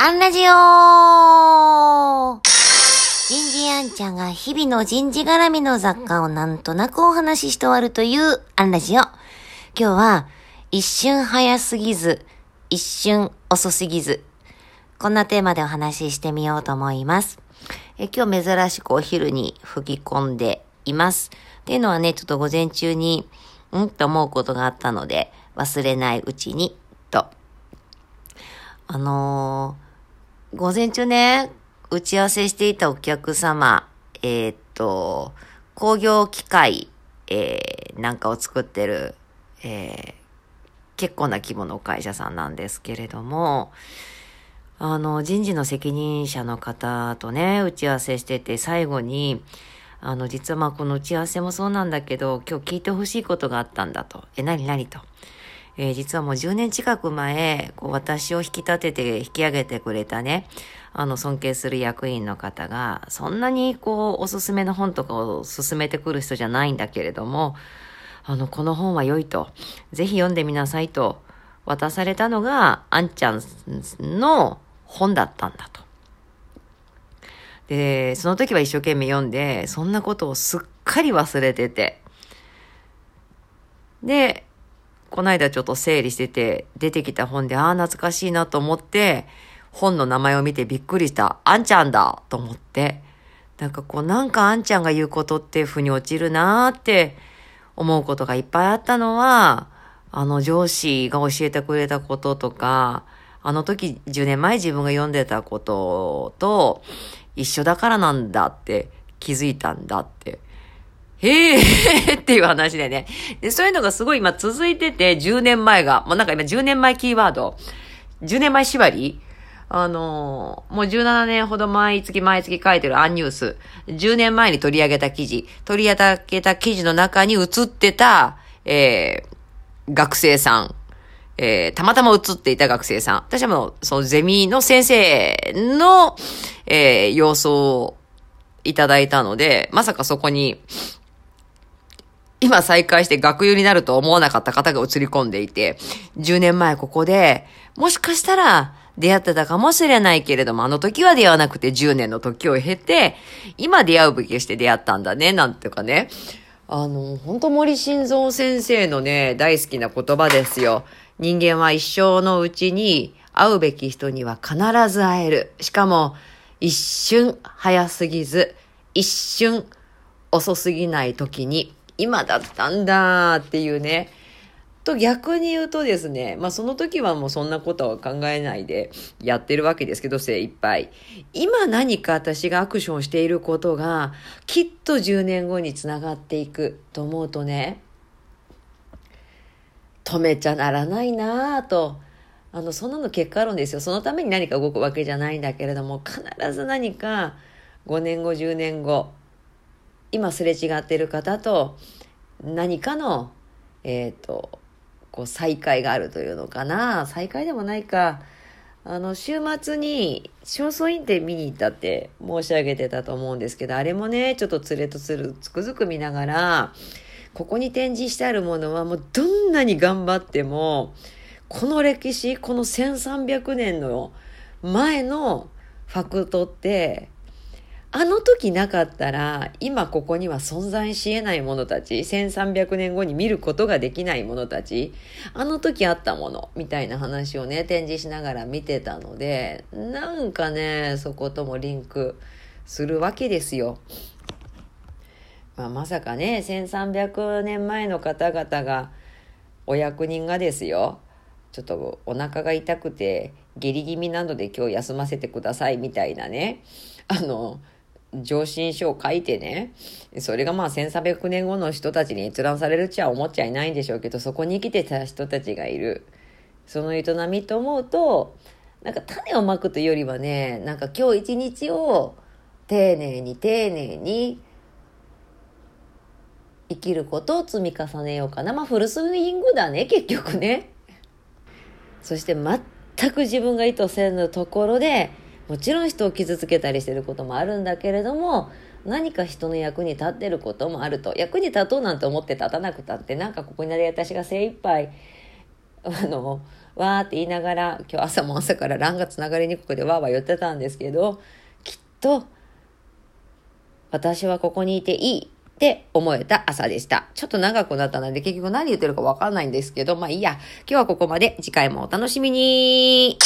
アンラジオ人事アンちゃんが日々の人事絡みの雑貨をなんとなくお話しして終わるというアンラジオ。今日は一瞬早すぎず、一瞬遅すぎず。こんなテーマでお話ししてみようと思います。え今日珍しくお昼に吹き込んでいます。っていうのはね、ちょっと午前中に、んと思うことがあったので、忘れないうちに、と。あのー、午前中ね、打ち合わせしていたお客様、えー、っと、工業機械、えー、なんかを作ってる、えー、結構な規模の会社さんなんですけれども、あの、人事の責任者の方とね、打ち合わせしてて、最後に、あの、実はまあこの打ち合わせもそうなんだけど、今日聞いてほしいことがあったんだと。え、なになにと。えー、実はもう10年近く前、こう私を引き立てて引き上げてくれたね、あの尊敬する役員の方が、そんなにこうおすすめの本とかを勧めてくる人じゃないんだけれども、あの、この本は良いと、ぜひ読んでみなさいと渡されたのが、あんちゃんの本だったんだと。で、その時は一生懸命読んで、そんなことをすっかり忘れてて。で、この間ちょっと整理してて、出てきた本で、ああ、懐かしいなと思って、本の名前を見てびっくりした。あんちゃんだと思って。なんかこう、なんかあんちゃんが言うことって腑に落ちるなーって思うことがいっぱいあったのは、あの上司が教えてくれたこととか、あの時10年前自分が読んでたことと一緒だからなんだって気づいたんだってへえっていう話でね。で、そういうのがすごい今続いてて、10年前が、もうなんか今10年前キーワード、10年前縛り。あのー、もう17年ほど毎月毎月書いてるアンニュース、10年前に取り上げた記事、取り上げた記事の中に映ってた、えー、学生さん、えー、たまたま映っていた学生さん。私はもう、そのゼミの先生の、えー、様子をいただいたので、まさかそこに、今再開して学友になると思わなかった方が映り込んでいて、10年前ここで、もしかしたら出会ってたかもしれないけれども、あの時は出会わなくて10年の時を経て、今出会うべきして出会ったんだね、なんていうかね。あの、本当森晋三先生のね、大好きな言葉ですよ。人間は一生のうちに会うべき人には必ず会える。しかも、一瞬早すぎず、一瞬遅すぎない時に今だったんだっていうね。と逆に言うとですね、まあその時はもうそんなことは考えないでやってるわけですけど、精一杯。今何か私がアクションしていることがきっと10年後につながっていくと思うとね、止めちゃならないなぁと。あの、そんなの結果論ですよ。そのために何か動くわけじゃないんだけれども、必ず何か5年後、10年後、今すれ違ってる方と何かの、えっ、ー、と、こう再会があるというのかな。再会でもないか。あの、週末に、正倉院展見に行ったって申し上げてたと思うんですけど、あれもね、ちょっと連れとつる、つくづく見ながら、ここに展示してあるものはもうどんなに頑張っても、この歴史、この1300年の前のファクトってあの時なかったら、今ここには存在し得ないものたち、1300年後に見ることができないものたち、あの時あったもの、みたいな話をね、展示しながら見てたので、なんかね、そこともリンクするわけですよ。まあ、まさかね、1300年前の方々が、お役人がですよ、ちょっとお腹が痛くて、下痢気味なので今日休ませてくださいみたいなね、あの、上申書を書いてね、それがまあ1300年後の人たちに閲覧されるちゃ思っちゃいないんでしょうけど、そこに生きてた人たちがいる。その営みと思うと、なんか種をまくというよりはね、なんか今日一日を丁寧に丁寧に生きることを積み重ねようかな。まあフルスイングだね、結局ね。そして全く自分が意図せぬところで、もちろん人を傷つけたりしてることもあるんだけれども何か人の役に立ってることもあると役に立とうなんて思って立たなくたってなんかここになり私が精一杯あのわーって言いながら、今日朝も朝からランがつながりにくくてわーわー言ってたんですけど、きっと、私はここにいていいって思えた朝でした。ちょっと長くなったので結局何言ってるかわかんないんですけど、まあいいや。今日はここまで。次回もお楽しみに